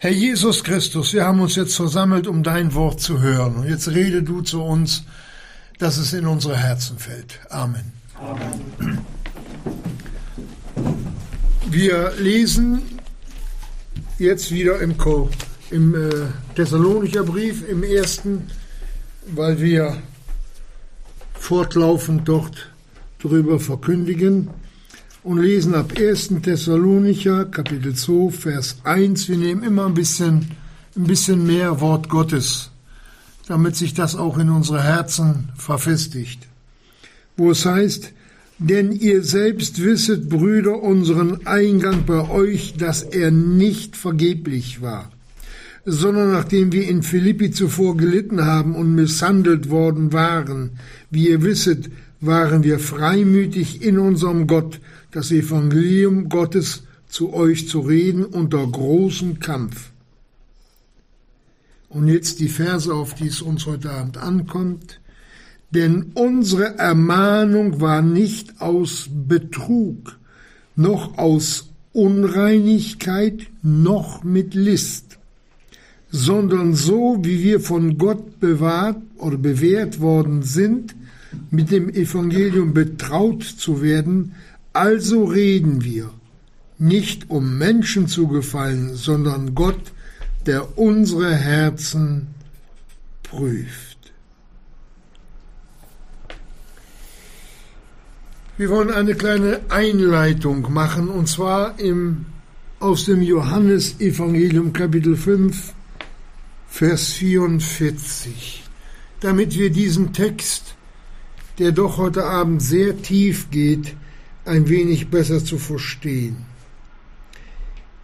Herr Jesus Christus, wir haben uns jetzt versammelt, um dein Wort zu hören. Und jetzt rede du zu uns, dass es in unsere Herzen fällt. Amen. Amen. Wir lesen jetzt wieder im, Co im äh, Thessalonicher Brief, im ersten, weil wir fortlaufend dort darüber verkündigen und lesen ab 1. Thessalonicher Kapitel 2 Vers 1. Wir nehmen immer ein bisschen, ein bisschen mehr Wort Gottes, damit sich das auch in unsere Herzen verfestigt. Wo es heißt, denn ihr selbst wisset, Brüder, unseren Eingang bei euch, dass er nicht vergeblich war, sondern nachdem wir in Philippi zuvor gelitten haben und misshandelt worden waren, wie ihr wisset, waren wir freimütig in unserem Gott, das Evangelium Gottes zu euch zu reden unter großem Kampf. Und jetzt die Verse, auf die es uns heute Abend ankommt. Denn unsere Ermahnung war nicht aus Betrug, noch aus Unreinigkeit, noch mit List, sondern so, wie wir von Gott bewahrt oder bewährt worden sind, mit dem Evangelium betraut zu werden, also reden wir, nicht um Menschen zu gefallen, sondern Gott, der unsere Herzen prüft. Wir wollen eine kleine Einleitung machen, und zwar im, aus dem Johannesevangelium Kapitel 5, Vers 44, damit wir diesen Text, der doch heute Abend sehr tief geht, ein wenig besser zu verstehen.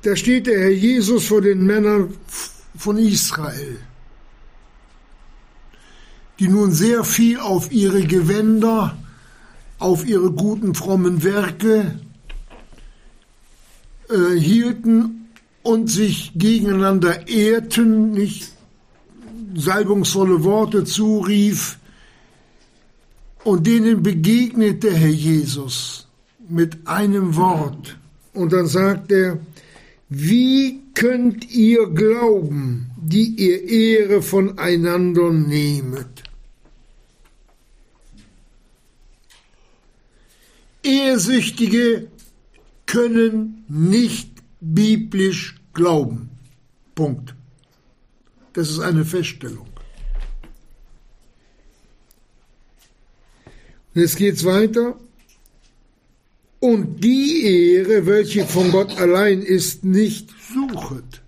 Da steht der Herr Jesus vor den Männern von Israel, die nun sehr viel auf ihre Gewänder, auf ihre guten frommen Werke äh, hielten und sich gegeneinander ehrten, nicht salbungsvolle Worte zurief, und denen begegnet der Herr Jesus mit einem Wort. Und dann sagt er, wie könnt ihr glauben, die ihr Ehre voneinander nehmet? Ehrsüchtige können nicht biblisch glauben. Punkt. Das ist eine Feststellung. Jetzt geht's weiter und die Ehre, welche von Gott allein ist, nicht suchet.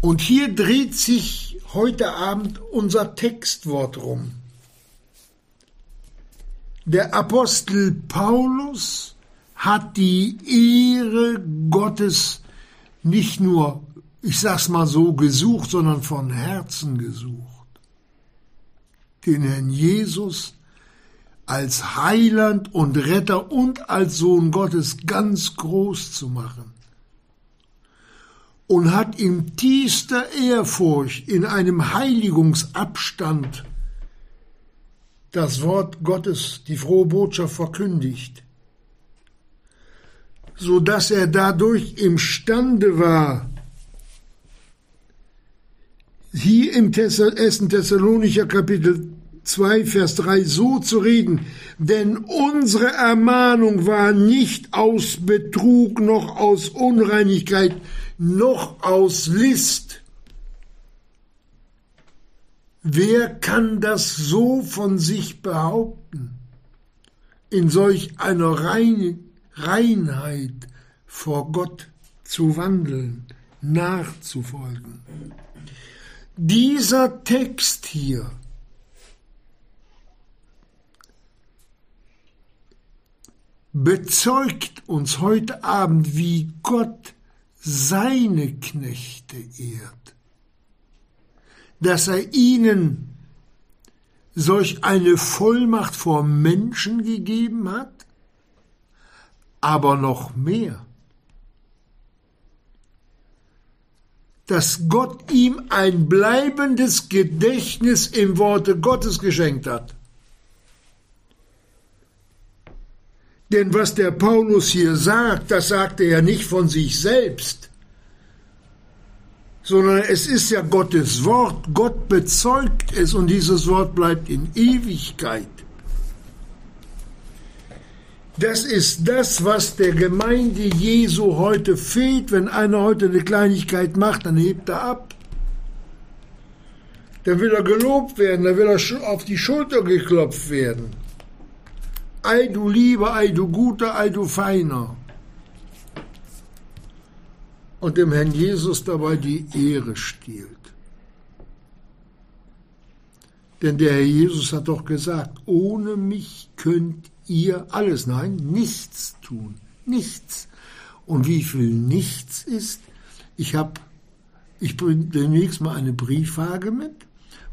Und hier dreht sich heute Abend unser Textwort rum. Der Apostel Paulus hat die Ehre Gottes nicht nur, ich sag's mal so, gesucht, sondern von Herzen gesucht. Den Herrn Jesus als Heiland und Retter und als Sohn Gottes ganz groß zu machen. Und hat in tiefster Ehrfurcht in einem Heiligungsabstand das Wort Gottes, die frohe Botschaft verkündigt, so dass er dadurch imstande war, hier im 1. Thessalonicher Kapitel 2, Vers 3 so zu reden, denn unsere Ermahnung war nicht aus Betrug, noch aus Unreinigkeit, noch aus List. Wer kann das so von sich behaupten? In solch einer Reinheit vor Gott zu wandeln, nachzufolgen. Dieser Text hier bezeugt uns heute Abend, wie Gott seine Knechte ehrt, dass er ihnen solch eine Vollmacht vor Menschen gegeben hat, aber noch mehr, dass Gott ihm ein bleibendes Gedächtnis im Worte Gottes geschenkt hat. Denn was der Paulus hier sagt, das sagt er ja nicht von sich selbst, sondern es ist ja Gottes Wort. Gott bezeugt es und dieses Wort bleibt in Ewigkeit. Das ist das, was der Gemeinde Jesu heute fehlt. Wenn einer heute eine Kleinigkeit macht, dann hebt er ab. Dann will er gelobt werden, dann will er auf die Schulter geklopft werden. Ei du Lieber, ei du Guter, ei du Feiner. Und dem Herrn Jesus dabei die Ehre stiehlt. Denn der Herr Jesus hat doch gesagt, ohne mich könnt ihr alles, nein, nichts tun, nichts. Und wie viel nichts ist, ich habe, ich bringe demnächst mal eine Briefwaage mit,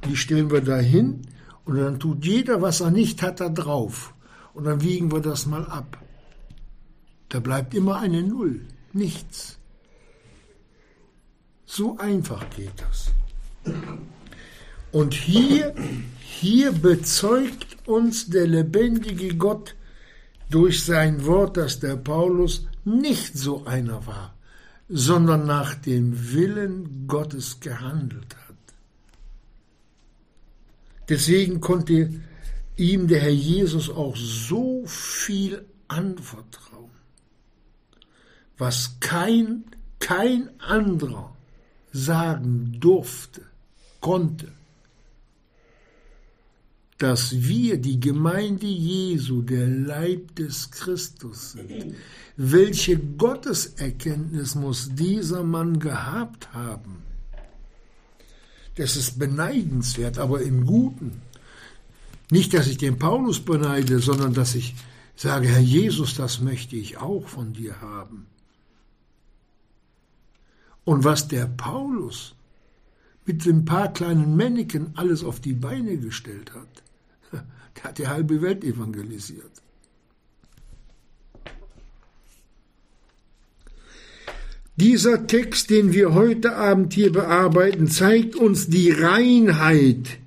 die stellen wir da hin und dann tut jeder, was er nicht hat, da drauf. Und dann wiegen wir das mal ab. Da bleibt immer eine Null, nichts. So einfach geht das. Und hier, hier bezeugt uns der lebendige Gott durch sein Wort, dass der Paulus nicht so einer war, sondern nach dem Willen Gottes gehandelt hat. Deswegen konnte ihm der Herr Jesus auch so viel anvertrauen, was kein, kein anderer sagen durfte, konnte, dass wir die Gemeinde Jesu, der Leib des Christus sind. Welche Gotteserkenntnis muss dieser Mann gehabt haben? Das ist beneidenswert, aber im Guten. Nicht, dass ich den Paulus beneide, sondern dass ich sage, Herr Jesus, das möchte ich auch von dir haben. Und was der Paulus mit ein paar kleinen Männchen alles auf die Beine gestellt hat, der hat die halbe Welt evangelisiert. Dieser Text, den wir heute Abend hier bearbeiten, zeigt uns die Reinheit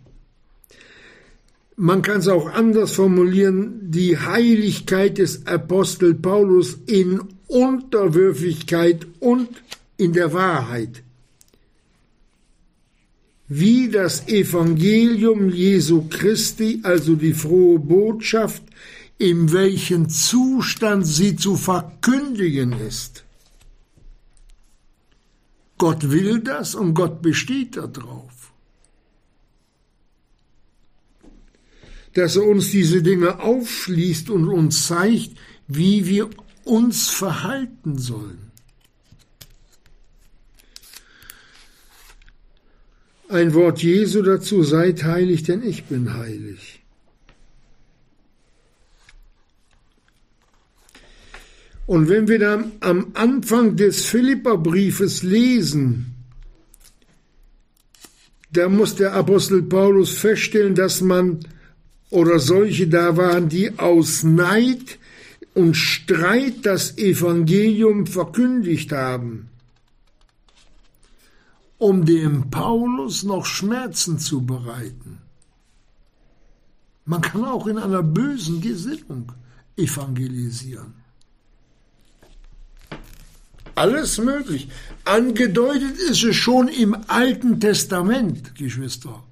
man kann es auch anders formulieren, die Heiligkeit des Apostel Paulus in Unterwürfigkeit und in der Wahrheit. Wie das Evangelium Jesu Christi, also die frohe Botschaft, in welchem Zustand sie zu verkündigen ist. Gott will das und Gott besteht darauf. Dass er uns diese Dinge aufschließt und uns zeigt, wie wir uns verhalten sollen. Ein Wort Jesu dazu, seid heilig, denn ich bin heilig. Und wenn wir dann am Anfang des Philipperbriefes lesen, da muss der Apostel Paulus feststellen, dass man oder solche da waren, die aus Neid und Streit das Evangelium verkündigt haben, um dem Paulus noch Schmerzen zu bereiten. Man kann auch in einer bösen Gesinnung evangelisieren. Alles möglich. Angedeutet ist es schon im Alten Testament, Geschwister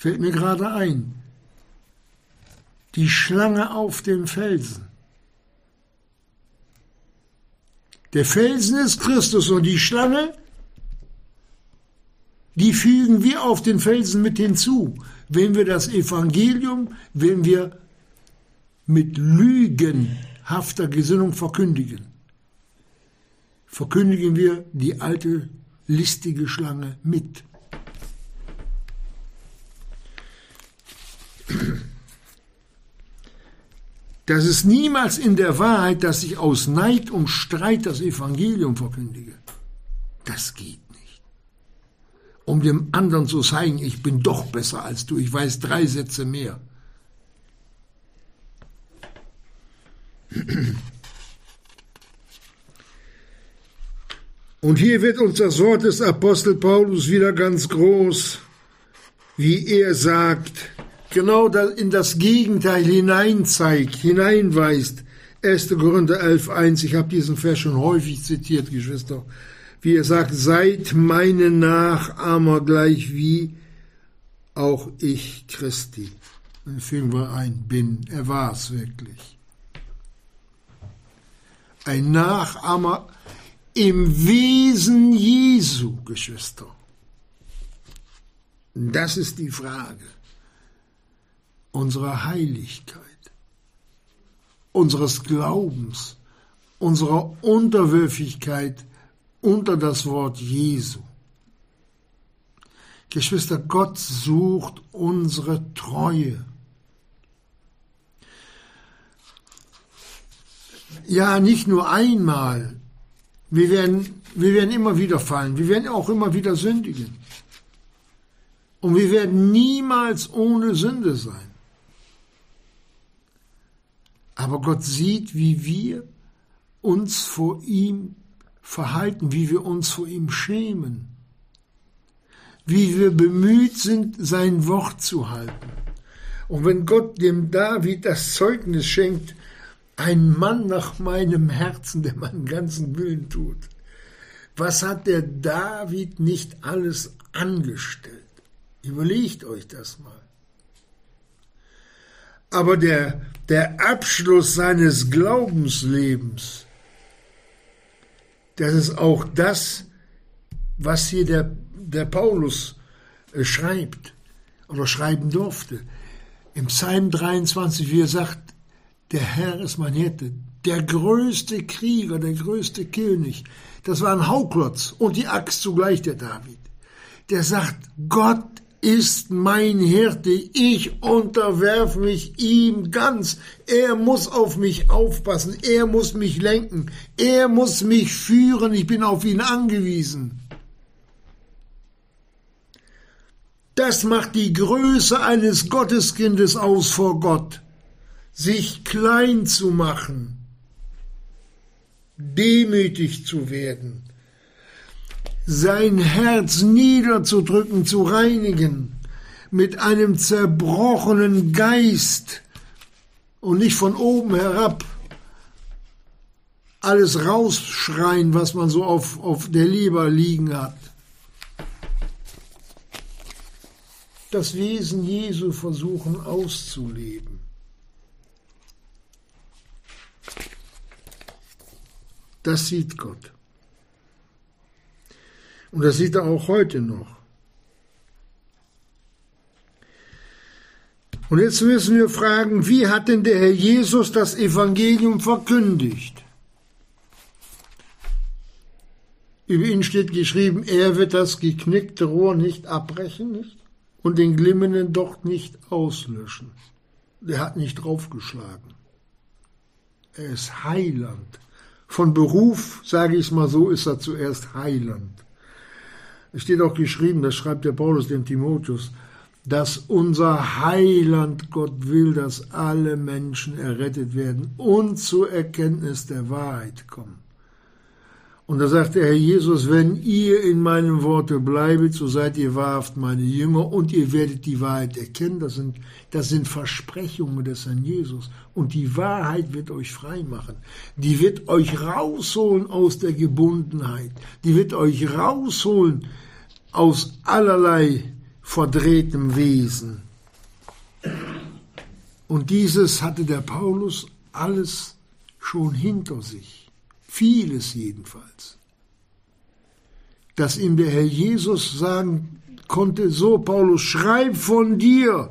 fällt mir gerade ein. Die Schlange auf dem Felsen. Der Felsen ist Christus und die Schlange, die fügen wir auf den Felsen mit hinzu, wenn wir das Evangelium, wenn wir mit lügenhafter Gesinnung verkündigen. Verkündigen wir die alte listige Schlange mit. Das ist niemals in der Wahrheit, dass ich aus Neid und Streit das Evangelium verkündige. Das geht nicht. Um dem anderen zu zeigen, ich bin doch besser als du, ich weiß drei Sätze mehr. Und hier wird uns das Wort des Apostel Paulus wieder ganz groß, wie er sagt, genau in das Gegenteil hineinzeigt, hineinweist. 1. Korinther 11.1, ich habe diesen Vers schon häufig zitiert, Geschwister, wie er sagt, seid meine Nachahmer gleich wie auch ich Christi. Dann fügen wir ein, bin, er war es wirklich. Ein Nachahmer im Wesen Jesu, Geschwister. Das ist die Frage unserer Heiligkeit, unseres Glaubens, unserer Unterwürfigkeit unter das Wort Jesu. Geschwister, Gott sucht unsere Treue. Ja, nicht nur einmal. Wir werden, wir werden immer wieder fallen. Wir werden auch immer wieder sündigen. Und wir werden niemals ohne Sünde sein. Aber Gott sieht, wie wir uns vor ihm verhalten, wie wir uns vor ihm schämen, wie wir bemüht sind, sein Wort zu halten. Und wenn Gott dem David das Zeugnis schenkt, ein Mann nach meinem Herzen, der meinen ganzen Willen tut, was hat der David nicht alles angestellt? Überlegt euch das mal. Aber der, der Abschluss seines Glaubenslebens, das ist auch das, was hier der, der Paulus äh, schreibt oder schreiben durfte. Im Psalm 23, wie er sagt, der Herr ist mein Hirte, der größte Krieger, der größte König. Das war ein Hauklotz und die Axt zugleich der David. Der sagt, Gott ist mein Hirte, ich unterwerfe mich ihm ganz. Er muss auf mich aufpassen, er muss mich lenken, er muss mich führen, ich bin auf ihn angewiesen. Das macht die Größe eines Gotteskindes aus vor Gott, sich klein zu machen, demütig zu werden sein Herz niederzudrücken, zu reinigen, mit einem zerbrochenen Geist und nicht von oben herab alles rausschreien, was man so auf, auf der Leber liegen hat. Das Wesen Jesu versuchen auszuleben. Das sieht Gott. Und das sieht er auch heute noch. Und jetzt müssen wir fragen, wie hat denn der Herr Jesus das Evangelium verkündigt? Über ihn steht geschrieben, er wird das geknickte Rohr nicht abbrechen nicht? und den glimmenden Docht nicht auslöschen. Der hat nicht draufgeschlagen. Er ist Heiland. Von Beruf, sage ich es mal so, ist er zuerst Heiland. Es steht auch geschrieben, das schreibt der Paulus dem Timotheus, dass unser Heiland Gott will, dass alle Menschen errettet werden und zur Erkenntnis der Wahrheit kommen. Und da sagt der Herr Jesus, wenn ihr in meinem Worte bleibet, so seid ihr wahrhaft meine Jünger und ihr werdet die Wahrheit erkennen. Das sind, das sind Versprechungen des Herrn Jesus. Und die Wahrheit wird euch frei machen. Die wird euch rausholen aus der Gebundenheit. Die wird euch rausholen aus allerlei verdrehtem Wesen. Und dieses hatte der Paulus alles schon hinter sich vieles jedenfalls, dass ihm der Herr Jesus sagen konnte, so Paulus, schreib von dir,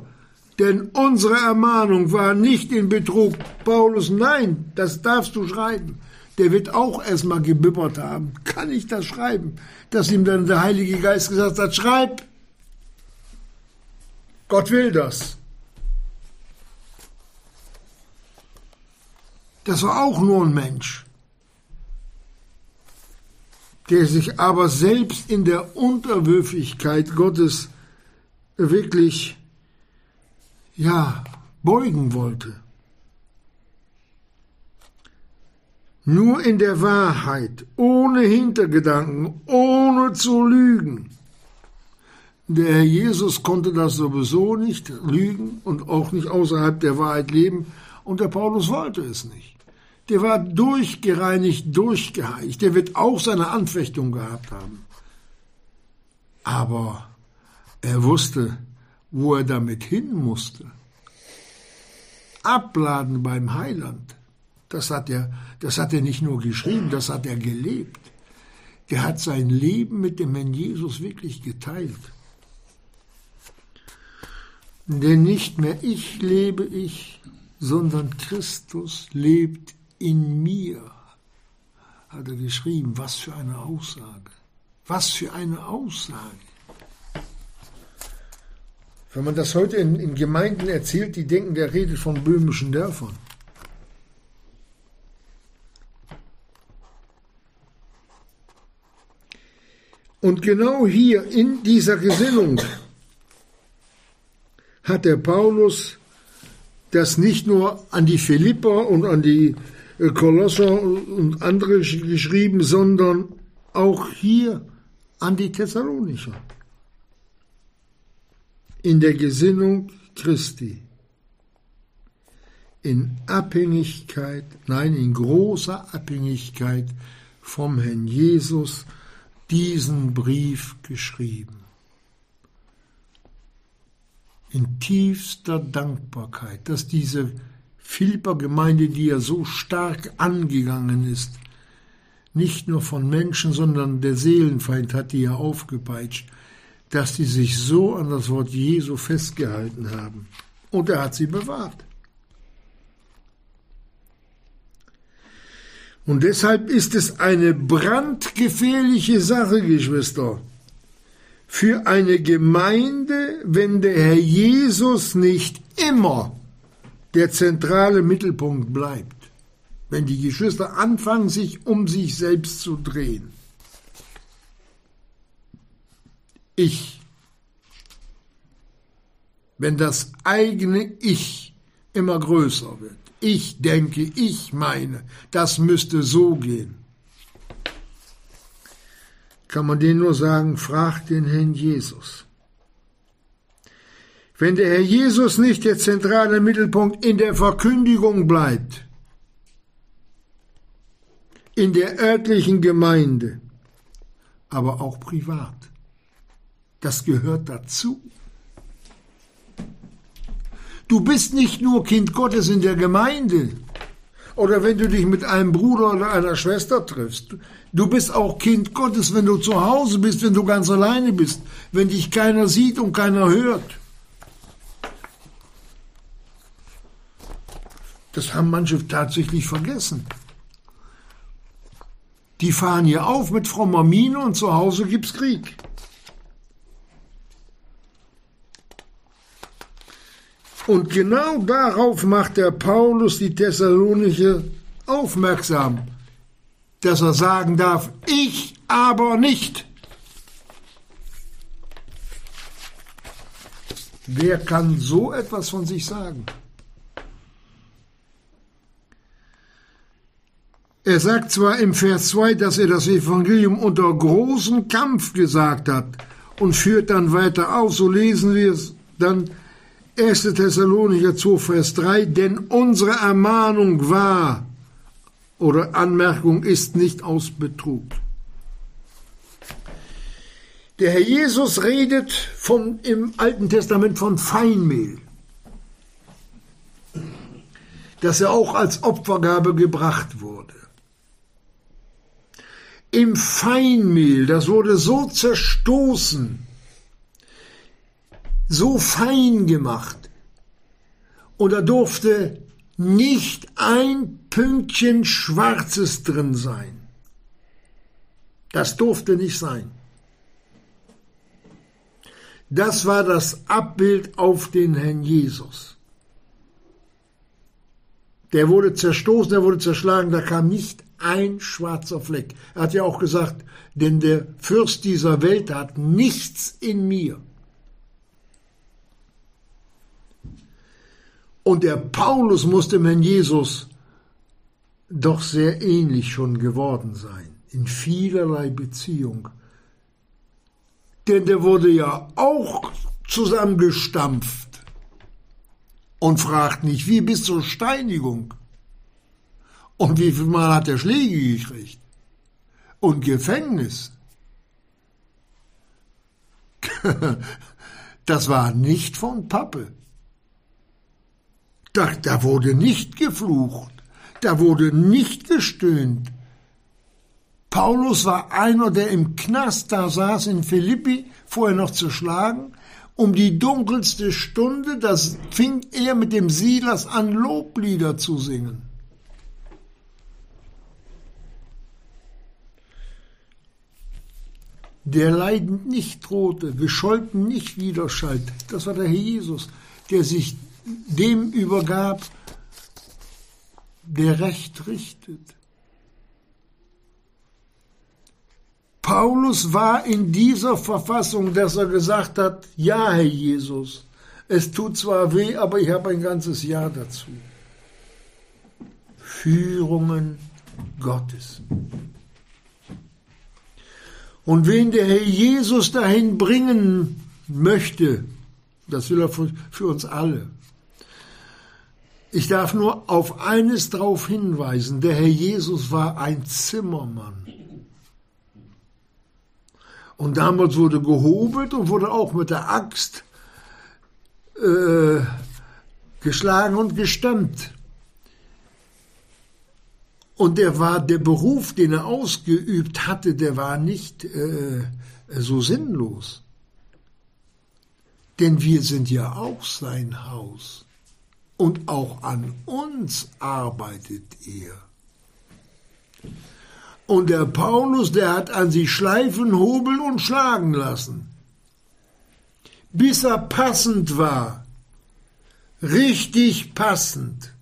denn unsere Ermahnung war nicht in Betrug. Paulus, nein, das darfst du schreiben. Der wird auch erstmal gebibbert haben. Kann ich das schreiben? Dass ihm dann der Heilige Geist gesagt hat, schreib. Gott will das. Das war auch nur ein Mensch der sich aber selbst in der Unterwürfigkeit Gottes wirklich, ja, beugen wollte. Nur in der Wahrheit, ohne Hintergedanken, ohne zu lügen. Der Herr Jesus konnte das sowieso nicht lügen und auch nicht außerhalb der Wahrheit leben. Und der Paulus wollte es nicht. Der war durchgereinigt, durchgeheiligt. Der wird auch seine Anfechtung gehabt haben. Aber er wusste, wo er damit hin musste. Abladen beim Heiland. Das hat er, das hat er nicht nur geschrieben, das hat er gelebt. Der hat sein Leben mit dem Herrn Jesus wirklich geteilt. Denn nicht mehr ich lebe ich, sondern Christus lebt in mir, hat er geschrieben. Was für eine Aussage. Was für eine Aussage. Wenn man das heute in, in Gemeinden erzählt, die denken, der redet von böhmischen Dörfern. Und genau hier in dieser Gesinnung hat der Paulus das nicht nur an die Philipper und an die Kolosser und andere geschrieben, sondern auch hier an die Thessalonicher. In der Gesinnung Christi. In Abhängigkeit, nein, in großer Abhängigkeit vom Herrn Jesus diesen Brief geschrieben in tiefster Dankbarkeit, dass diese Philipper Gemeinde, die ja so stark angegangen ist, nicht nur von Menschen, sondern der Seelenfeind hat die ja aufgepeitscht, dass die sich so an das Wort Jesu festgehalten haben. Und er hat sie bewahrt. Und deshalb ist es eine brandgefährliche Sache, Geschwister, für eine Gemeinde, wenn der Herr Jesus nicht immer der zentrale Mittelpunkt bleibt. Wenn die Geschwister anfangen, sich um sich selbst zu drehen. Ich. Wenn das eigene Ich immer größer wird. Ich denke, ich meine, das müsste so gehen kann man denen nur sagen, frag den Herrn Jesus. Wenn der Herr Jesus nicht der zentrale Mittelpunkt in der Verkündigung bleibt, in der örtlichen Gemeinde, aber auch privat, das gehört dazu. Du bist nicht nur Kind Gottes in der Gemeinde oder wenn du dich mit einem Bruder oder einer Schwester triffst. Du bist auch Kind Gottes, wenn du zu Hause bist, wenn du ganz alleine bist, wenn dich keiner sieht und keiner hört. Das haben manche tatsächlich vergessen. Die fahren hier auf mit frommer Miene und zu Hause gibt's Krieg. Und genau darauf macht der Paulus die Thessalonicher aufmerksam dass er sagen darf, ich aber nicht. Wer kann so etwas von sich sagen? Er sagt zwar im Vers 2, dass er das Evangelium unter großem Kampf gesagt hat und führt dann weiter aus, so lesen wir es dann 1. Thessalonicher 2, Vers 3, denn unsere Ermahnung war, oder Anmerkung ist nicht aus Betrug. Der Herr Jesus redet von, im Alten Testament von Feinmehl, das er auch als Opfergabe gebracht wurde. Im Feinmehl, das wurde so zerstoßen, so fein gemacht, und da durfte nicht ein Pünktchen Schwarzes drin sein. Das durfte nicht sein. Das war das Abbild auf den Herrn Jesus. Der wurde zerstoßen, der wurde zerschlagen, da kam nicht ein schwarzer Fleck. Er hat ja auch gesagt, denn der Fürst dieser Welt hat nichts in mir. Und der Paulus musste dem Herrn Jesus doch sehr ähnlich schon geworden sein, in vielerlei Beziehung. denn der wurde ja auch zusammengestampft und fragt nicht, wie bis zur Steinigung. Und wie viel Mal hat er Schläge gekriegt? Und Gefängnis. Das war nicht von Pappe. Da, da wurde nicht geflucht, da wurde nicht gestöhnt. Paulus war einer, der im Knast da saß in Philippi, vorher noch zu schlagen. Um die dunkelste Stunde, das fing er mit dem Silas an, Loblieder zu singen. Der leidend nicht drohte, gescholten nicht widerschallt. Das war der Herr Jesus, der sich dem übergab, der Recht richtet. Paulus war in dieser Verfassung, dass er gesagt hat, ja, Herr Jesus, es tut zwar weh, aber ich habe ein ganzes Jahr dazu. Führungen Gottes. Und wen der Herr Jesus dahin bringen möchte, das will er für, uns alle. Ich darf nur auf eines darauf hinweisen, der Herr Jesus war ein Zimmermann. Und damals wurde gehobelt und wurde auch mit der Axt äh, geschlagen und gestemmt. Und der war, der Beruf, den er ausgeübt hatte, der war nicht äh, so sinnlos. Denn wir sind ja auch sein Haus. Und auch an uns arbeitet er. Und der Paulus, der hat an sich schleifen, hobeln und schlagen lassen. Bis er passend war. Richtig passend.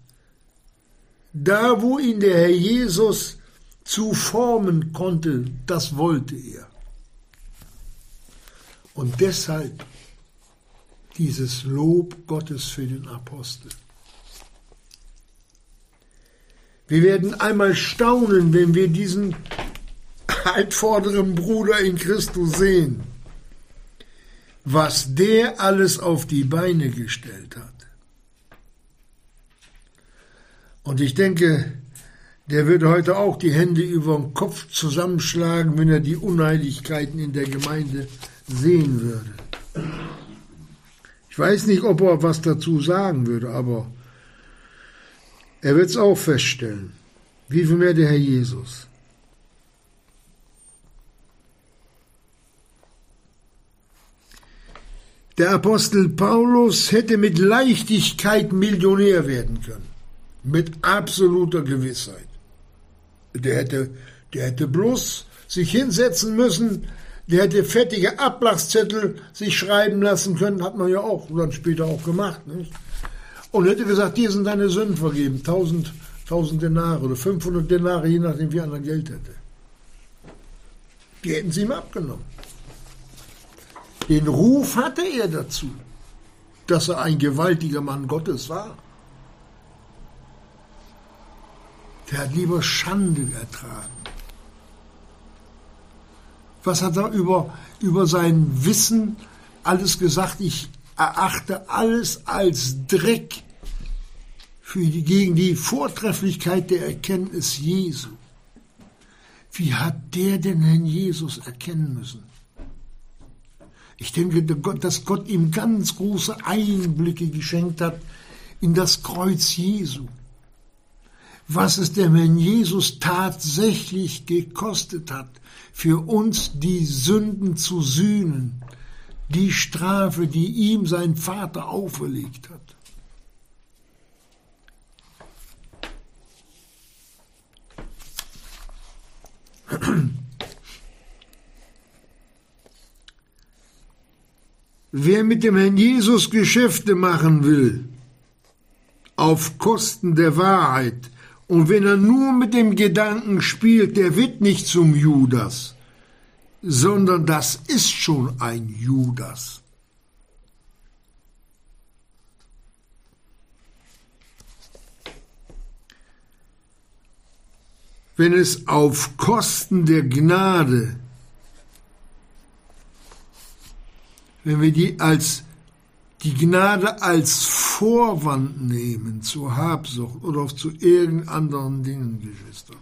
Da, wo ihn der Herr Jesus zu formen konnte, das wollte er. Und deshalb dieses Lob Gottes für den Apostel. Wir werden einmal staunen, wenn wir diesen altvorderen Bruder in Christus sehen, was der alles auf die Beine gestellt hat. Und ich denke, der würde heute auch die Hände über den Kopf zusammenschlagen, wenn er die Unheiligkeiten in der Gemeinde sehen würde. Ich weiß nicht, ob er was dazu sagen würde, aber er wird es auch feststellen. Wie viel mehr der Herr Jesus. Der Apostel Paulus hätte mit Leichtigkeit Millionär werden können mit absoluter Gewissheit. Der hätte, der hätte bloß sich hinsetzen müssen, der hätte fettige Ablachszettel sich schreiben lassen können, hat man ja auch dann später auch gemacht, nicht? Und hätte gesagt, dir sind deine Sünden vergeben, 1000, 1000 Denare oder 500 Denare, je nachdem, wie einer Geld hätte. Die hätten sie ihm abgenommen. Den Ruf hatte er dazu, dass er ein gewaltiger Mann Gottes war. Der hat lieber Schande ertragen. Was hat er über, über sein Wissen alles gesagt? Ich erachte alles als Dreck für die, gegen die Vortrefflichkeit der Erkenntnis Jesu. Wie hat der denn Herrn Jesus erkennen müssen? Ich denke, dass Gott ihm ganz große Einblicke geschenkt hat in das Kreuz Jesu was es dem Herrn Jesus tatsächlich gekostet hat, für uns die Sünden zu sühnen, die Strafe, die ihm sein Vater auferlegt hat. Wer mit dem Herrn Jesus Geschäfte machen will, auf Kosten der Wahrheit, und wenn er nur mit dem Gedanken spielt, der wird nicht zum Judas, sondern das ist schon ein Judas. Wenn es auf Kosten der Gnade wenn wir die als die Gnade als Vorwand nehmen zur Habsucht oder zu irgendeinen anderen Dingen, Geschwister.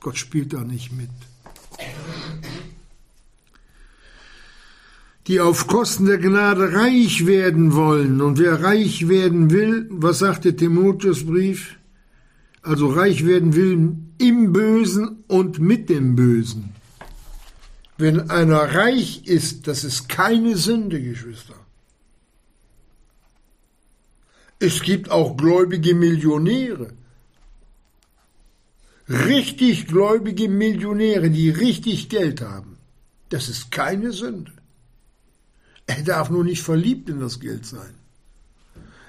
Gott spielt da nicht mit. Die auf Kosten der Gnade reich werden wollen. Und wer reich werden will, was sagt der Timotheusbrief? Also reich werden will im Bösen und mit dem Bösen. Wenn einer reich ist, das ist keine Sünde, Geschwister. Es gibt auch gläubige Millionäre. Richtig gläubige Millionäre, die richtig Geld haben. Das ist keine Sünde. Er darf nur nicht verliebt in das Geld sein.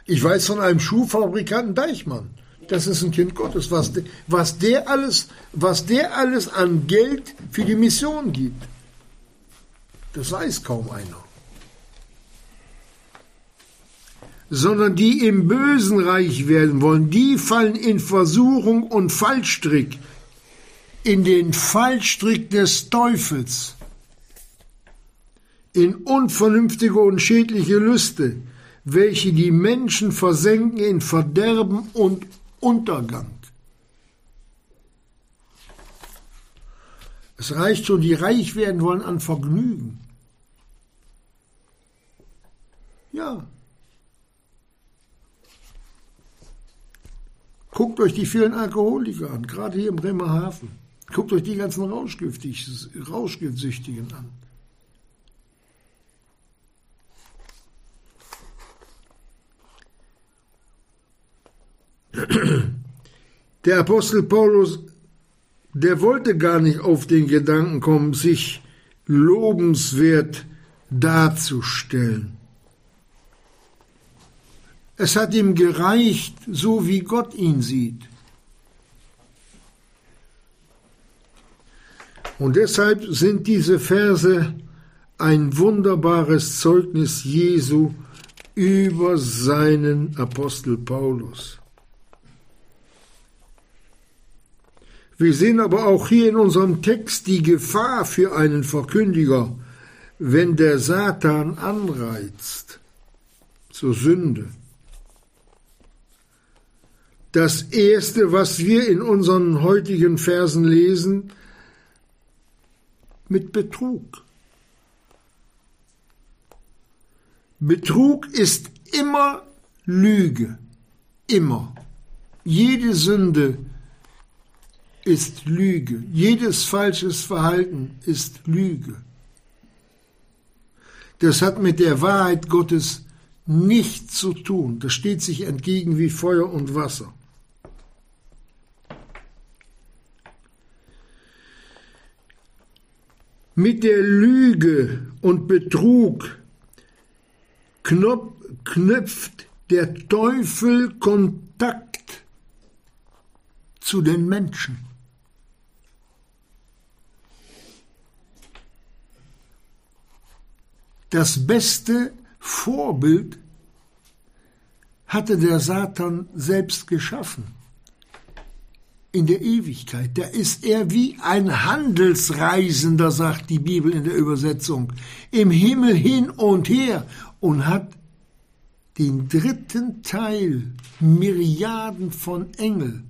Ich weiß von einem Schuhfabrikanten Deichmann. Das ist ein Kind Gottes, was, was, der alles, was der alles an Geld für die Mission gibt. Das weiß kaum einer. Sondern die im Bösen reich werden wollen, die fallen in Versuchung und Fallstrick, in den Fallstrick des Teufels, in unvernünftige und schädliche Lüste, welche die Menschen versenken in Verderben und Untergang. Es reicht schon, die reich werden wollen an Vergnügen. Ja. Guckt euch die vielen Alkoholiker an, gerade hier im Bremerhaven. Guckt euch die ganzen Rauschgiftsüchtigen an. Der Apostel Paulus, der wollte gar nicht auf den Gedanken kommen, sich lobenswert darzustellen. Es hat ihm gereicht, so wie Gott ihn sieht. Und deshalb sind diese Verse ein wunderbares Zeugnis Jesu über seinen Apostel Paulus. Wir sehen aber auch hier in unserem Text die Gefahr für einen Verkündiger, wenn der Satan anreizt zur Sünde. Das Erste, was wir in unseren heutigen Versen lesen, mit Betrug. Betrug ist immer Lüge, immer. Jede Sünde ist Lüge, jedes falsches Verhalten ist Lüge. Das hat mit der Wahrheit Gottes nichts zu tun. Das steht sich entgegen wie Feuer und Wasser. Mit der Lüge und Betrug knüpft der Teufel Kontakt zu den Menschen. Das beste Vorbild hatte der Satan selbst geschaffen in der Ewigkeit. Da ist er wie ein Handelsreisender, sagt die Bibel in der Übersetzung, im Himmel hin und her und hat den dritten Teil, Myriaden von Engel,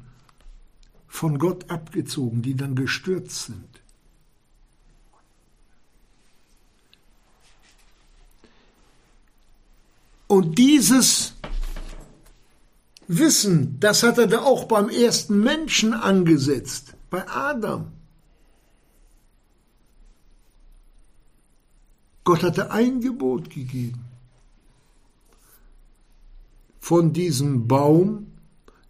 von Gott abgezogen, die dann gestürzt sind. Und dieses Wissen, das hat er da auch beim ersten Menschen angesetzt, bei Adam. Gott hatte ein Gebot gegeben. Von diesem Baum,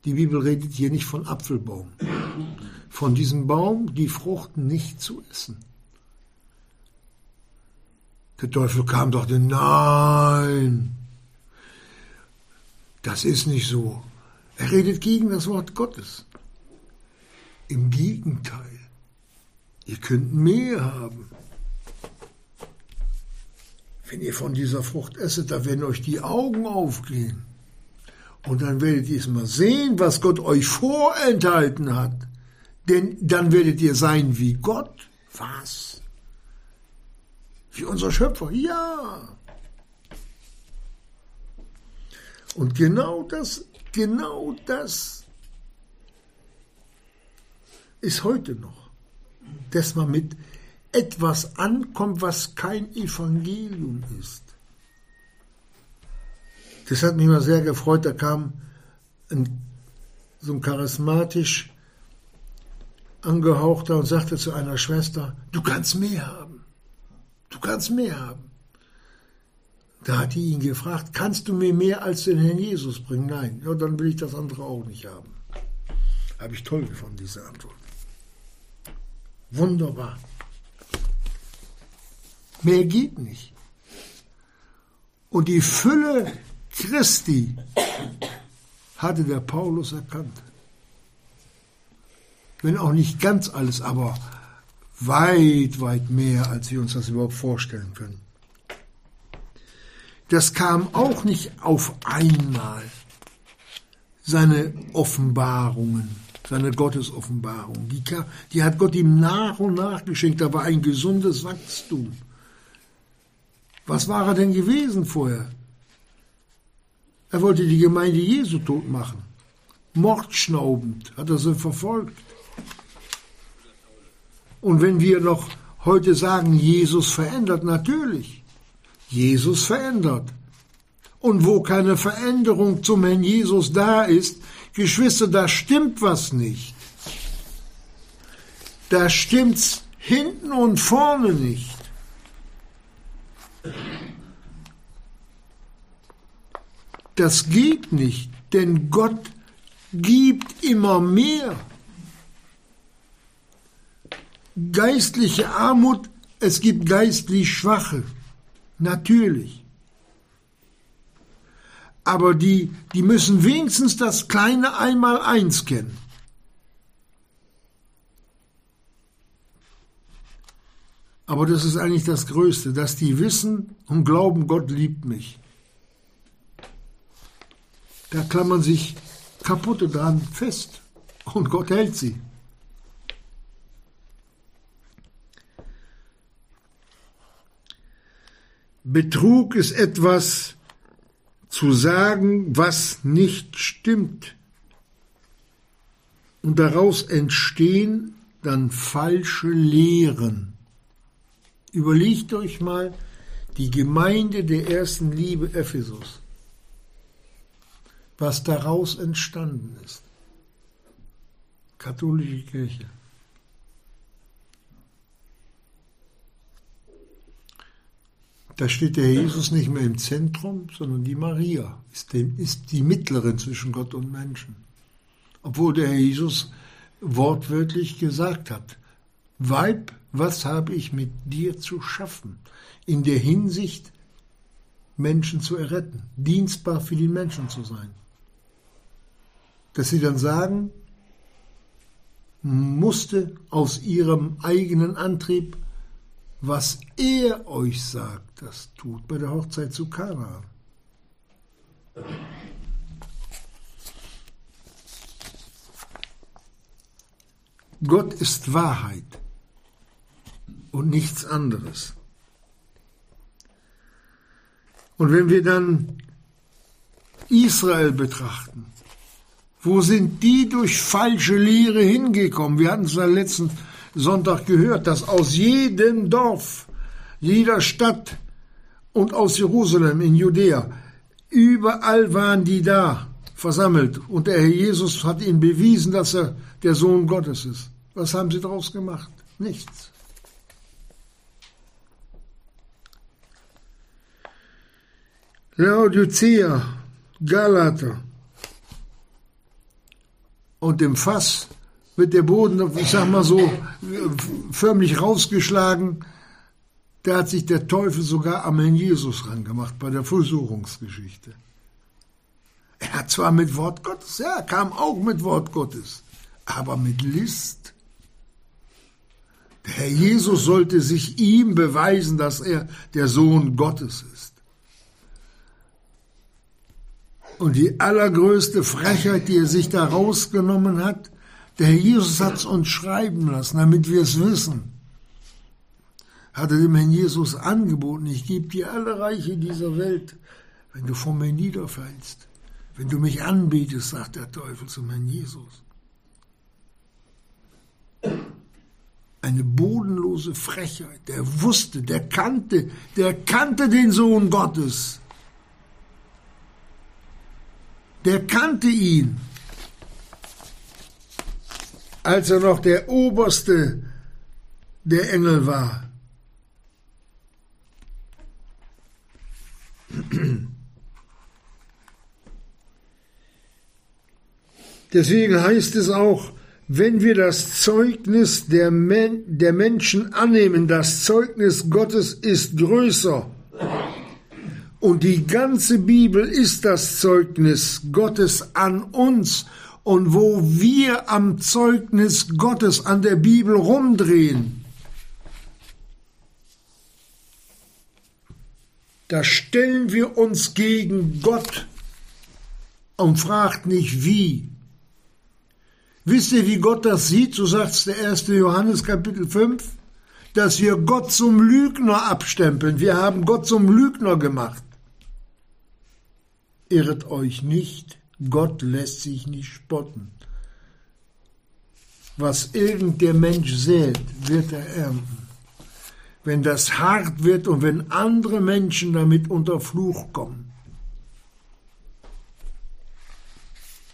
die Bibel redet hier nicht von Apfelbaum, von diesem Baum die Frucht nicht zu essen. Der Teufel kam doch, nein, das ist nicht so. Er redet gegen das Wort Gottes. Im Gegenteil. Ihr könnt mehr haben. Wenn ihr von dieser Frucht esset, da werden euch die Augen aufgehen. Und dann werdet ihr es mal sehen, was Gott euch vorenthalten hat. Denn dann werdet ihr sein wie Gott. Was? Wie unser Schöpfer, ja. Und genau das, genau das ist heute noch, dass man mit etwas ankommt, was kein Evangelium ist. Das hat mich mal sehr gefreut, da kam ein, so ein charismatisch angehauchter und sagte zu einer Schwester, du kannst mehr haben. Du kannst mehr haben. Da hat die ihn gefragt, kannst du mir mehr als den Herrn Jesus bringen? Nein, ja, dann will ich das andere auch nicht haben. Habe ich toll gefunden, diese Antwort. Wunderbar. Mehr geht nicht. Und die Fülle Christi hatte der Paulus erkannt. Wenn auch nicht ganz alles, aber weit, weit mehr, als wir uns das überhaupt vorstellen können. Das kam auch nicht auf einmal, seine Offenbarungen, seine Gottesoffenbarung. Die, die hat Gott ihm nach und nach geschenkt. Da war ein gesundes Wachstum. Was war er denn gewesen vorher? Er wollte die Gemeinde Jesu tot machen. Mordschnaubend hat er sie verfolgt. Und wenn wir noch heute sagen, Jesus verändert, natürlich. Jesus verändert. Und wo keine Veränderung zum Herrn Jesus da ist, Geschwister, da stimmt was nicht. Da stimmt's hinten und vorne nicht. Das geht nicht, denn Gott gibt immer mehr. Geistliche Armut, es gibt geistlich Schwache. Natürlich. Aber die, die müssen wenigstens das kleine Einmaleins kennen. Aber das ist eigentlich das Größte, dass die wissen und glauben, Gott liebt mich. Da klammern sich kaputte dran fest und Gott hält sie. Betrug ist etwas zu sagen, was nicht stimmt. Und daraus entstehen dann falsche Lehren. Überlegt euch mal die Gemeinde der ersten Liebe Ephesus, was daraus entstanden ist. Katholische Kirche. Da steht der Jesus nicht mehr im Zentrum, sondern die Maria ist, dem, ist die Mittlerin zwischen Gott und Menschen. Obwohl der Herr Jesus wortwörtlich gesagt hat, Weib, was habe ich mit dir zu schaffen? In der Hinsicht, Menschen zu erretten, dienstbar für die Menschen zu sein. Dass sie dann sagen, musste aus ihrem eigenen Antrieb was er euch sagt, das tut bei der Hochzeit zu Kana. Gott ist Wahrheit und nichts anderes. Und wenn wir dann Israel betrachten, wo sind die durch falsche Lehre hingekommen? Wir hatten es ja letzten Sonntag gehört, dass aus jedem Dorf, jeder Stadt und aus Jerusalem in Judäa, überall waren die da versammelt und der Herr Jesus hat ihnen bewiesen, dass er der Sohn Gottes ist. Was haben sie daraus gemacht? Nichts. Laodicea, Galater und dem Fass wird der Boden, ich sag mal so, förmlich rausgeschlagen. Da hat sich der Teufel sogar am Herrn Jesus rangemacht bei der Versuchungsgeschichte. Er hat zwar mit Wort Gottes, ja, kam auch mit Wort Gottes, aber mit List. Der Herr Jesus sollte sich ihm beweisen, dass er der Sohn Gottes ist. Und die allergrößte Frechheit, die er sich da rausgenommen hat, der Herr Jesus hat es uns schreiben lassen, damit wir es wissen. Hat er dem Herrn Jesus angeboten, ich gebe dir alle Reiche dieser Welt, wenn du vor mir niederfällst, wenn du mich anbetest, sagt der Teufel zum Herrn Jesus. Eine bodenlose Frechheit. Der wusste, der kannte, der kannte den Sohn Gottes. Der kannte ihn, als er noch der oberste der Engel war. Deswegen heißt es auch, wenn wir das Zeugnis der, Men der Menschen annehmen, das Zeugnis Gottes ist größer. Und die ganze Bibel ist das Zeugnis Gottes an uns. Und wo wir am Zeugnis Gottes an der Bibel rumdrehen, da stellen wir uns gegen Gott und fragt nicht wie. Wisst ihr, wie Gott das sieht? So sagt es der 1. Johannes Kapitel 5, dass wir Gott zum Lügner abstempeln. Wir haben Gott zum Lügner gemacht. Irret euch nicht, Gott lässt sich nicht spotten. Was irgend der Mensch sät, wird er ernten. Wenn das hart wird und wenn andere Menschen damit unter Fluch kommen.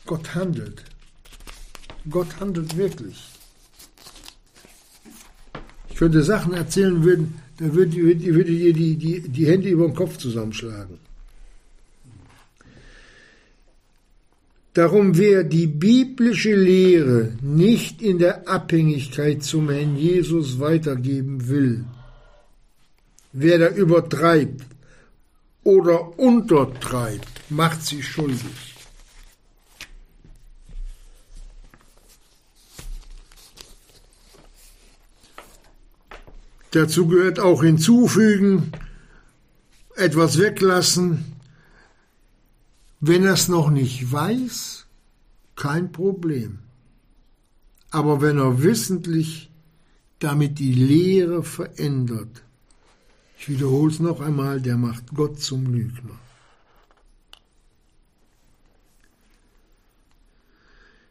Gott handelt. Gott handelt wirklich. Ich könnte Sachen erzählen, würden, da würdet ihr, ihr die, die, die Hände über den Kopf zusammenschlagen. Darum, wer die biblische Lehre nicht in der Abhängigkeit zum Herrn Jesus weitergeben will, wer da übertreibt oder untertreibt, macht sich schuldig. Dazu gehört auch hinzufügen, etwas weglassen. Wenn er es noch nicht weiß, kein Problem. Aber wenn er wissentlich damit die Lehre verändert, ich wiederhole es noch einmal, der macht Gott zum Lügner.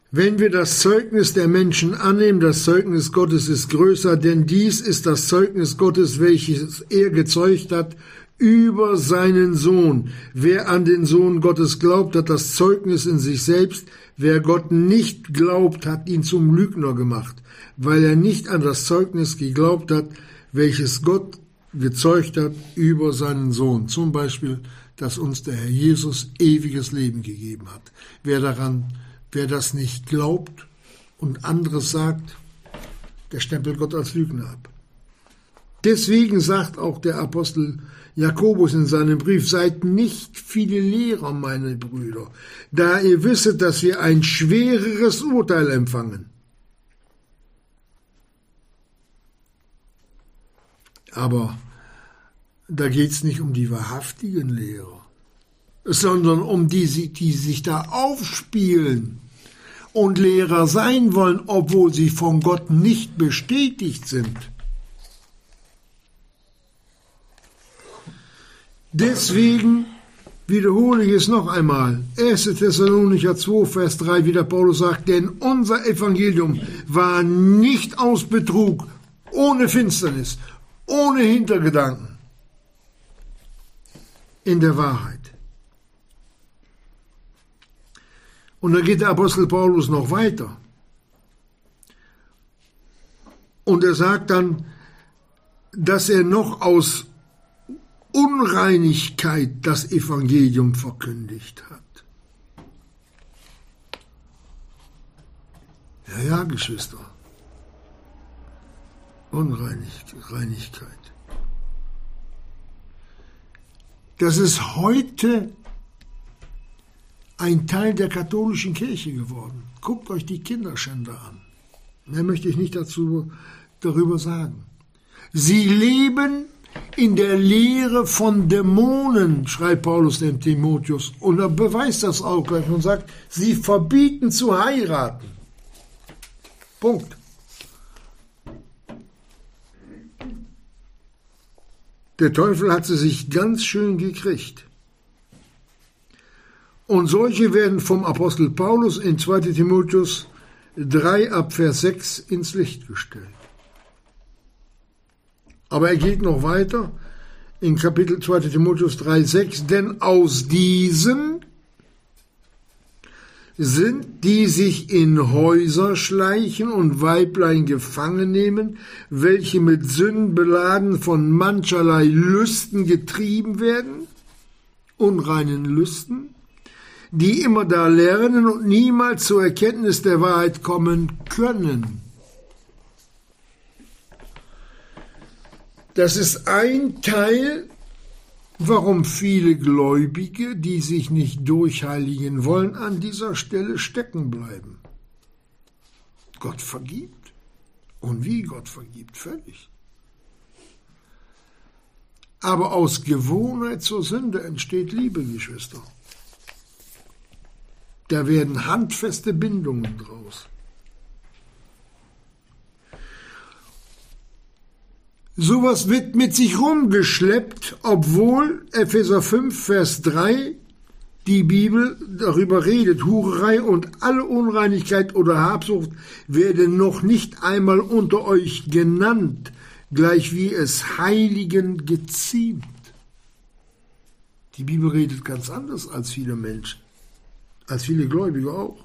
Wenn wir das Zeugnis der Menschen annehmen, das Zeugnis Gottes ist größer, denn dies ist das Zeugnis Gottes, welches er gezeugt hat über seinen Sohn. Wer an den Sohn Gottes glaubt, hat das Zeugnis in sich selbst. Wer Gott nicht glaubt, hat ihn zum Lügner gemacht, weil er nicht an das Zeugnis geglaubt hat, welches Gott gezeugt hat über seinen Sohn. Zum Beispiel, dass uns der Herr Jesus ewiges Leben gegeben hat. Wer daran Wer das nicht glaubt und anderes sagt, der stempelt Gott als Lügner ab. Deswegen sagt auch der Apostel Jakobus in seinem Brief, seid nicht viele Lehrer, meine Brüder, da ihr wisset, dass wir ein schwereres Urteil empfangen. Aber da geht es nicht um die wahrhaftigen Lehrer, sondern um die, die sich da aufspielen und Lehrer sein wollen, obwohl sie von Gott nicht bestätigt sind. Deswegen wiederhole ich es noch einmal. 1. Thessalonicher 2, Vers 3, wie der Paulus sagt, denn unser Evangelium war nicht aus Betrug, ohne Finsternis, ohne Hintergedanken, in der Wahrheit. Und dann geht der Apostel Paulus noch weiter. Und er sagt dann, dass er noch aus Unreinigkeit das Evangelium verkündigt hat. Ja, ja, Geschwister. Unreinigkeit. Das ist heute ein Teil der katholischen Kirche geworden. Guckt euch die Kinderschänder an. Mehr möchte ich nicht dazu darüber sagen. Sie leben in der Lehre von Dämonen, schreibt Paulus dem Timotheus. Und er beweist das auch gleich und sagt, sie verbieten zu heiraten. Punkt. Der Teufel hat sie sich ganz schön gekriegt. Und solche werden vom Apostel Paulus in 2 Timotheus 3 ab Vers 6 ins Licht gestellt. Aber er geht noch weiter in Kapitel 2 Timotheus 3, 6, denn aus diesen sind, die sich in Häuser schleichen und Weiblein gefangen nehmen, welche mit Sünden beladen von mancherlei Lüsten getrieben werden, unreinen Lüsten, die immer da lernen und niemals zur Erkenntnis der Wahrheit kommen können. Das ist ein Teil, warum viele Gläubige, die sich nicht durchheiligen wollen, an dieser Stelle stecken bleiben. Gott vergibt. Und wie Gott vergibt, völlig. Aber aus Gewohnheit zur Sünde entsteht Liebe, Geschwister. Da werden handfeste Bindungen draus. Sowas wird mit sich rumgeschleppt, obwohl Epheser 5, Vers 3 die Bibel darüber redet, Hurerei und alle Unreinigkeit oder Habsucht werden noch nicht einmal unter euch genannt, gleich wie es Heiligen geziemt. Die Bibel redet ganz anders als viele Menschen als viele Gläubige auch.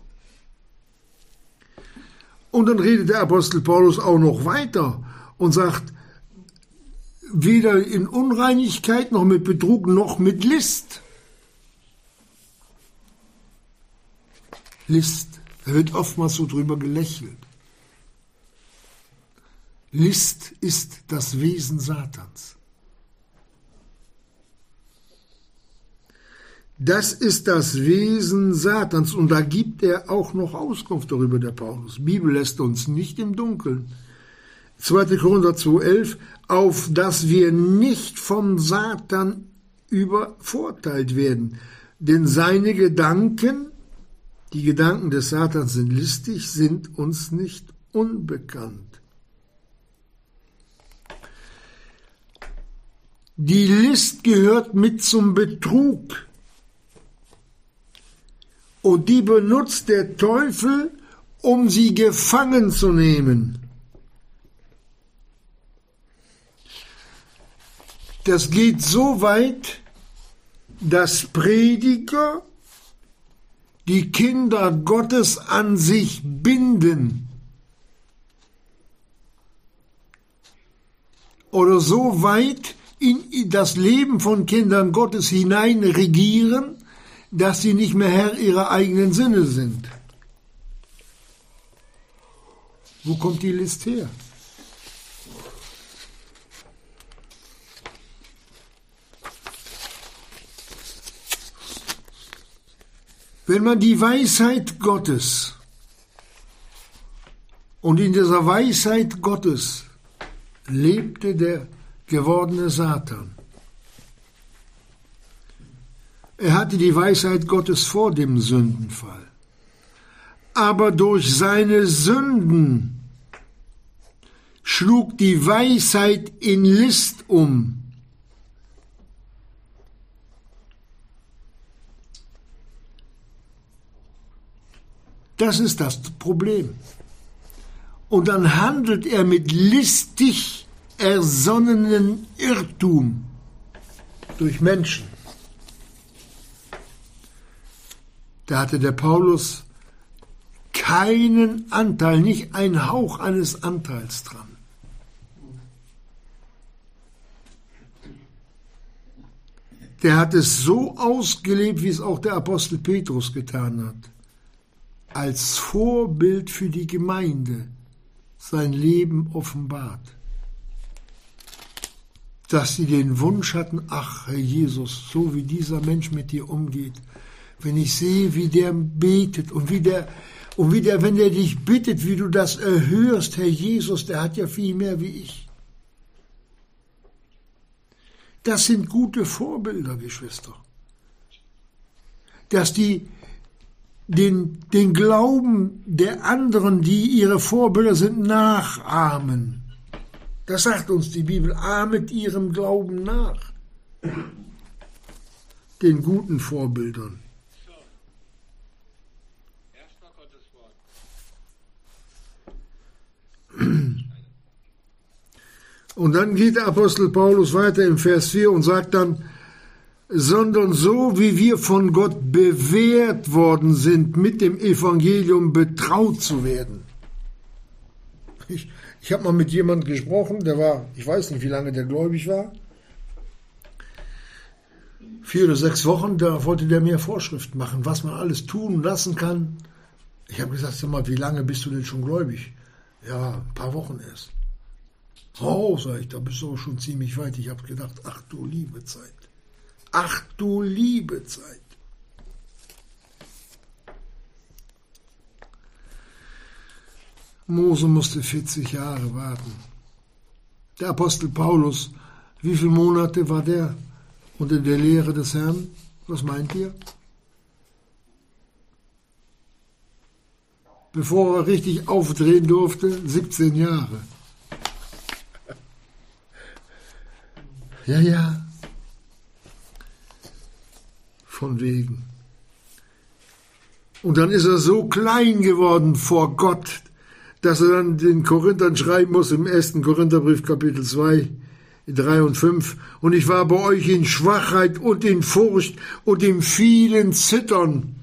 Und dann redet der Apostel Paulus auch noch weiter und sagt, weder in Unreinigkeit noch mit Betrug noch mit List. List, da wird oftmals so drüber gelächelt. List ist das Wesen Satans. Das ist das Wesen Satans und da gibt er auch noch Auskunft darüber, der Paulus. Die Bibel lässt uns nicht im Dunkeln. 2. Korinther 2,11, auf dass wir nicht vom Satan übervorteilt werden. Denn seine Gedanken, die Gedanken des Satans sind listig, sind uns nicht unbekannt. Die List gehört mit zum Betrug. Und die benutzt der Teufel, um sie gefangen zu nehmen. Das geht so weit, dass Prediger die Kinder Gottes an sich binden. Oder so weit in das Leben von Kindern Gottes hinein regieren, dass sie nicht mehr Herr ihrer eigenen Sinne sind. Wo kommt die List her? Wenn man die Weisheit Gottes und in dieser Weisheit Gottes lebte der gewordene Satan. Er hatte die Weisheit Gottes vor dem Sündenfall. Aber durch seine Sünden schlug die Weisheit in List um. Das ist das Problem. Und dann handelt er mit listig ersonnenen Irrtum durch Menschen. da hatte der Paulus keinen Anteil, nicht einen Hauch eines Anteils dran. Der hat es so ausgelebt, wie es auch der Apostel Petrus getan hat, als Vorbild für die Gemeinde sein Leben offenbart, dass sie den Wunsch hatten, ach Herr Jesus, so wie dieser Mensch mit dir umgeht, wenn ich sehe, wie der betet und wie der, und wie der, wenn der dich bittet, wie du das erhörst, Herr Jesus, der hat ja viel mehr wie ich. Das sind gute Vorbilder, Geschwister. Dass die den, den Glauben der anderen, die ihre Vorbilder sind, nachahmen. Das sagt uns die Bibel. Ahmet ihrem Glauben nach. Den guten Vorbildern. Und dann geht der Apostel Paulus weiter im Vers 4 und sagt dann, sondern so wie wir von Gott bewährt worden sind, mit dem Evangelium betraut zu werden. Ich, ich habe mal mit jemandem gesprochen, der war, ich weiß nicht, wie lange der gläubig war. Vier oder sechs Wochen, da wollte der mir Vorschriften machen, was man alles tun und lassen kann. Ich habe gesagt, sag mal, wie lange bist du denn schon gläubig? Ja, ein paar Wochen erst. Oh, sag ich, da bist du schon ziemlich weit. Ich habe gedacht, ach du liebe Zeit. Ach du liebe Zeit. Mose musste 40 Jahre warten. Der Apostel Paulus, wie viele Monate war der unter der Lehre des Herrn? Was meint ihr? Bevor er richtig aufdrehen durfte, 17 Jahre. Ja, ja. Von wegen. Und dann ist er so klein geworden vor Gott, dass er dann den Korinthern schreiben muss im ersten Korintherbrief Kapitel 2, 3 und 5. Und ich war bei euch in Schwachheit und in Furcht und in vielen Zittern.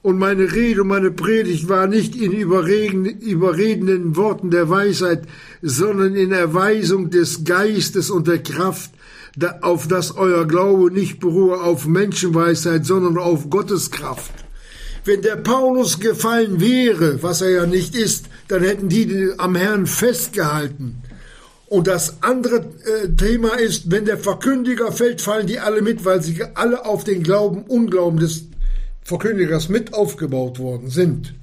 Und meine Rede und meine Predigt war nicht in überredenden Worten der Weisheit, sondern in Erweisung des Geistes und der Kraft, auf dass euer Glaube nicht beruhe auf Menschenweisheit, sondern auf Gottes Kraft. Wenn der Paulus gefallen wäre, was er ja nicht ist, dann hätten die am Herrn festgehalten. Und das andere äh, Thema ist, wenn der Verkündiger fällt, fallen die alle mit, weil sie alle auf den Glauben, Unglauben des Verkündigers mit aufgebaut worden sind.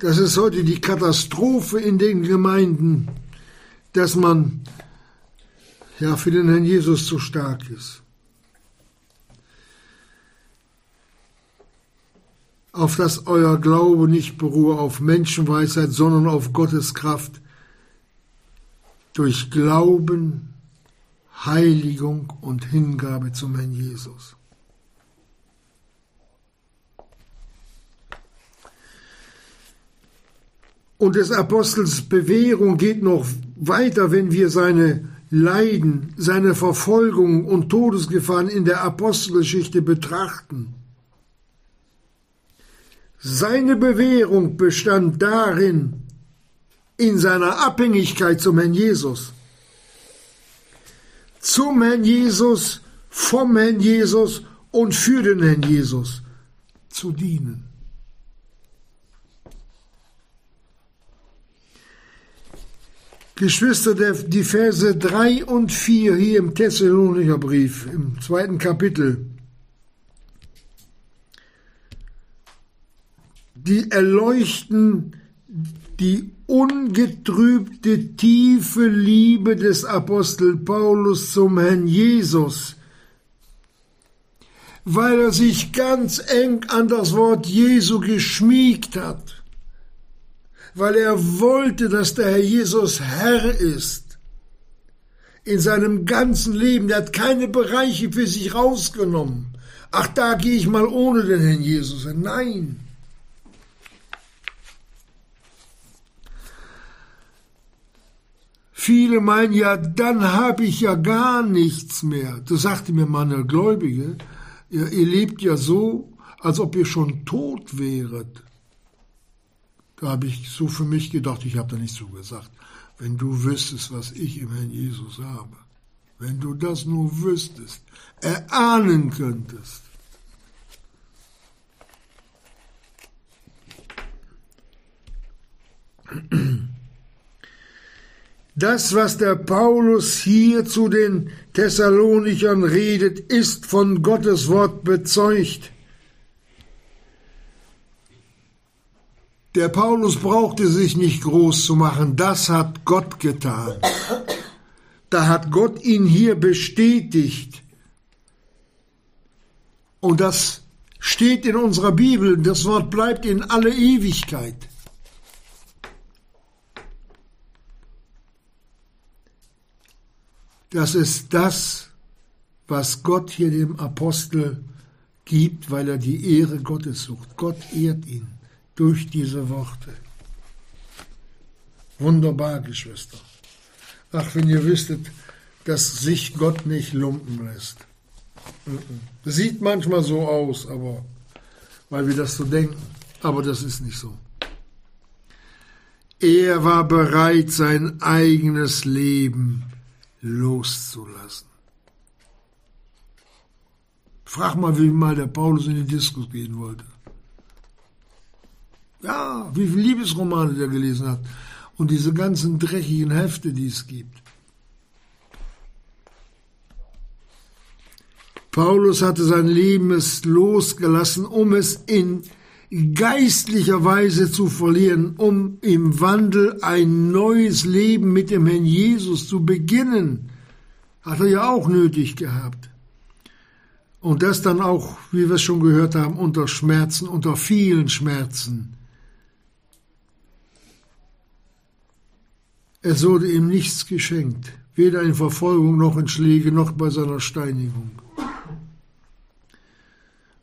Das ist heute die Katastrophe in den Gemeinden dass man ja für den Herrn Jesus zu stark ist. Auf dass euer Glaube nicht beruhe auf Menschenweisheit, sondern auf Gottes Kraft durch Glauben, Heiligung und Hingabe zum Herrn Jesus. Und des Apostels Bewährung geht noch weiter, wenn wir seine Leiden, seine Verfolgung und Todesgefahren in der Apostelgeschichte betrachten. Seine Bewährung bestand darin, in seiner Abhängigkeit zum Herrn Jesus. Zum Herrn Jesus, vom Herrn Jesus und für den Herrn Jesus zu dienen. Geschwister, die Verse 3 und 4 hier im Thessalonicher Brief, im zweiten Kapitel, die erleuchten die ungetrübte tiefe Liebe des Apostel Paulus zum Herrn Jesus, weil er sich ganz eng an das Wort Jesu geschmiegt hat weil er wollte, dass der Herr Jesus Herr ist. In seinem ganzen Leben, er hat keine Bereiche für sich rausgenommen. Ach, da gehe ich mal ohne den Herrn Jesus. Nein. Viele meinen ja, dann habe ich ja gar nichts mehr. Das sagte mir mal eine Gläubige. Ihr, ihr lebt ja so, als ob ihr schon tot wäret. Da habe ich so für mich gedacht, ich habe da nicht so gesagt, wenn du wüsstest, was ich im Herrn Jesus habe, wenn du das nur wüsstest, erahnen könntest. Das, was der Paulus hier zu den Thessalonichern redet, ist von Gottes Wort bezeugt. Der Paulus brauchte sich nicht groß zu machen, das hat Gott getan. Da hat Gott ihn hier bestätigt. Und das steht in unserer Bibel, das Wort bleibt in alle Ewigkeit. Das ist das, was Gott hier dem Apostel gibt, weil er die Ehre Gottes sucht. Gott ehrt ihn durch diese Worte. Wunderbar, Geschwister. Ach, wenn ihr wüsstet, dass sich Gott nicht lumpen lässt. Das sieht manchmal so aus, aber weil wir das so denken. Aber das ist nicht so. Er war bereit, sein eigenes Leben loszulassen. Frag mal, wie mal der Paulus in die Diskus gehen wollte. Ja, wie viele Liebesromane der gelesen hat. Und diese ganzen dreckigen Hefte, die es gibt. Paulus hatte sein Leben losgelassen, um es in geistlicher Weise zu verlieren, um im Wandel ein neues Leben mit dem Herrn Jesus zu beginnen. Hat er ja auch nötig gehabt. Und das dann auch, wie wir es schon gehört haben, unter Schmerzen, unter vielen Schmerzen. Es wurde ihm nichts geschenkt, weder in Verfolgung noch in Schläge noch bei seiner Steinigung.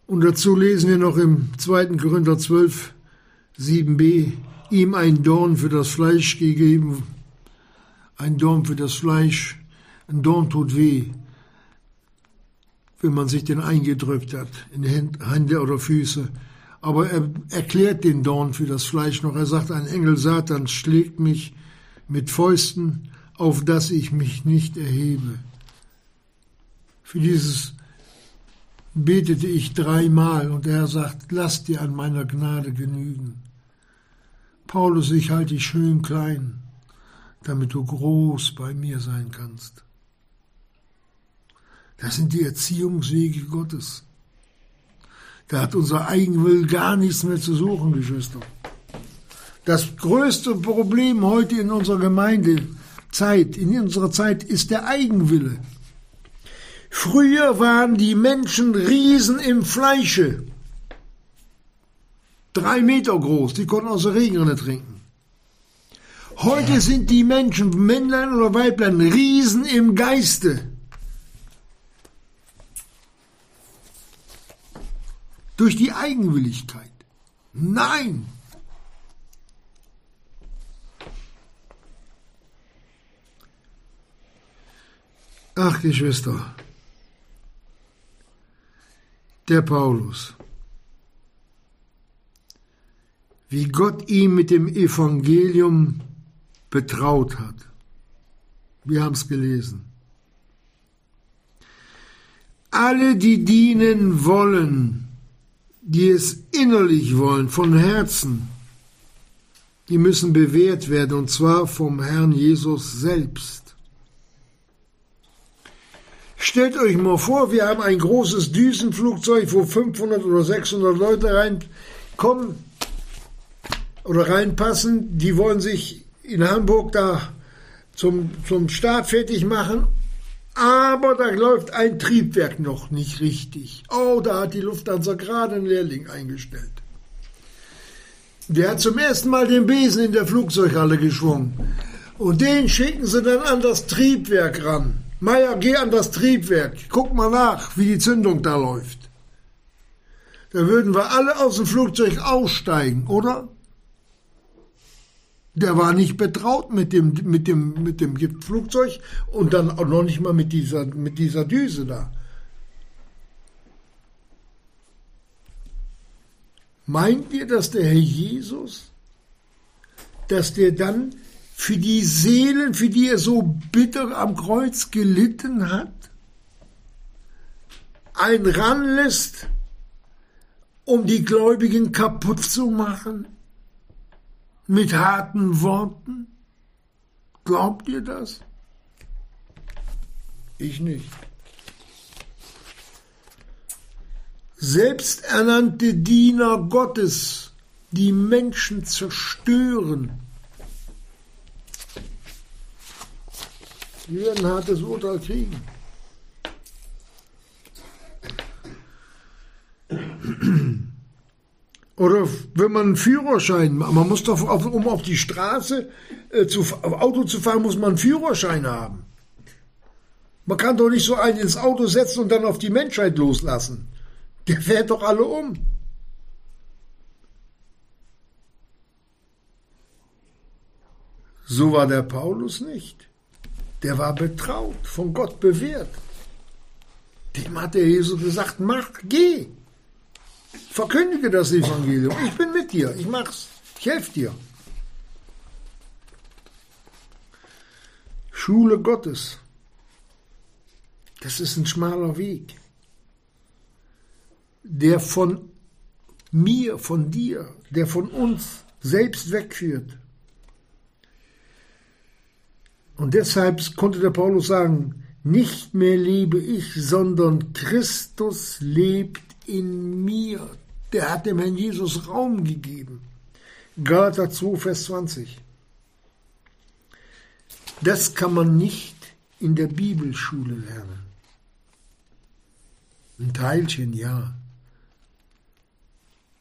Und dazu lesen wir noch im 2. Korinther 12, 7b, ihm ein Dorn für das Fleisch gegeben, ein Dorn für das Fleisch, ein Dorn tut weh, wenn man sich den eingedrückt hat, in Hände oder Füße. Aber er erklärt den Dorn für das Fleisch noch. Er sagt, ein Engel Satans schlägt mich mit Fäusten, auf dass ich mich nicht erhebe. Für dieses betete ich dreimal und Herr sagt, lass dir an meiner Gnade genügen. Paulus, ich halte dich schön klein, damit du groß bei mir sein kannst. Das sind die Erziehungswege Gottes. Da hat unser Eigenwill gar nichts mehr zu suchen, Geschwister. Das größte Problem heute in unserer Gemeindezeit, in unserer Zeit, ist der Eigenwille. Früher waren die Menschen Riesen im Fleische. Drei Meter groß, die konnten aus der Regenrinne trinken. Heute sind die Menschen, Männlein oder Weiblein, Riesen im Geiste. Durch die Eigenwilligkeit. Nein! Ach, Geschwister, der Paulus. Wie Gott ihn mit dem Evangelium betraut hat. Wir haben es gelesen. Alle, die dienen wollen, die es innerlich wollen, von Herzen, die müssen bewährt werden, und zwar vom Herrn Jesus selbst. Stellt euch mal vor, wir haben ein großes Düsenflugzeug, wo 500 oder 600 Leute reinkommen oder reinpassen. Die wollen sich in Hamburg da zum, zum Start fertig machen. Aber da läuft ein Triebwerk noch nicht richtig. Oh, da hat die Lufthansa gerade einen Lehrling eingestellt. Der hat zum ersten Mal den Besen in der Flugzeughalle geschwungen. Und den schicken sie dann an das Triebwerk ran. Meier, geh an das Triebwerk, guck mal nach, wie die Zündung da läuft. Da würden wir alle aus dem Flugzeug aussteigen, oder? Der war nicht betraut mit dem, mit dem, mit dem Flugzeug und dann auch noch nicht mal mit dieser, mit dieser Düse da. Meint ihr, dass der Herr Jesus, dass der dann für die Seelen, für die er so bitter am Kreuz gelitten hat, ein ranlässt, um die Gläubigen kaputt zu machen, mit harten Worten? Glaubt ihr das? Ich nicht. Selbsternannte Diener Gottes, die Menschen zerstören, Die werden ein hartes Urteil kriegen. Oder wenn man einen Führerschein, man muss doch, um auf die Straße äh, zu, Auto zu fahren, muss man einen Führerschein haben. Man kann doch nicht so einen ins Auto setzen und dann auf die Menschheit loslassen. Der fährt doch alle um. So war der Paulus nicht. Der war betraut, von Gott bewährt. Dem hat der Jesus gesagt, mach, geh. Verkündige das Evangelium. Ich bin mit dir, ich mach's. Ich helfe dir. Schule Gottes. Das ist ein schmaler Weg, der von mir, von dir, der von uns selbst wegführt. Und deshalb konnte der Paulus sagen, nicht mehr lebe ich, sondern Christus lebt in mir. Der hat dem Herrn Jesus Raum gegeben. Galater 2, Vers 20. Das kann man nicht in der Bibelschule lernen. Ein Teilchen, ja.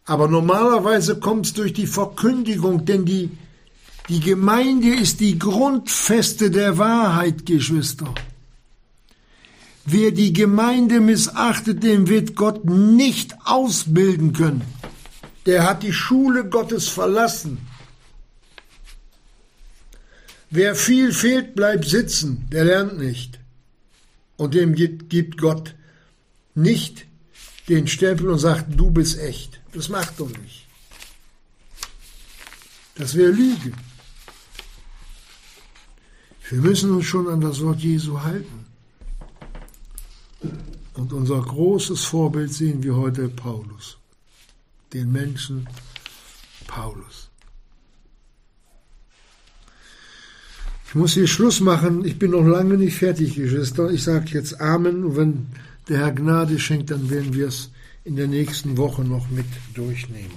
Aber normalerweise kommt es durch die Verkündigung, denn die die Gemeinde ist die Grundfeste der Wahrheit, Geschwister. Wer die Gemeinde missachtet, den wird Gott nicht ausbilden können. Der hat die Schule Gottes verlassen. Wer viel fehlt, bleibt sitzen, der lernt nicht. Und dem gibt Gott nicht den Stempel und sagt, du bist echt. Das macht doch nicht. Das wäre Lüge. Wir müssen uns schon an das Wort Jesu halten. Und unser großes Vorbild sehen wir heute Paulus, den Menschen Paulus. Ich muss hier Schluss machen. Ich bin noch lange nicht fertig, Geschwister. Ich sage jetzt Amen. Und wenn der Herr Gnade schenkt, dann werden wir es in der nächsten Woche noch mit durchnehmen.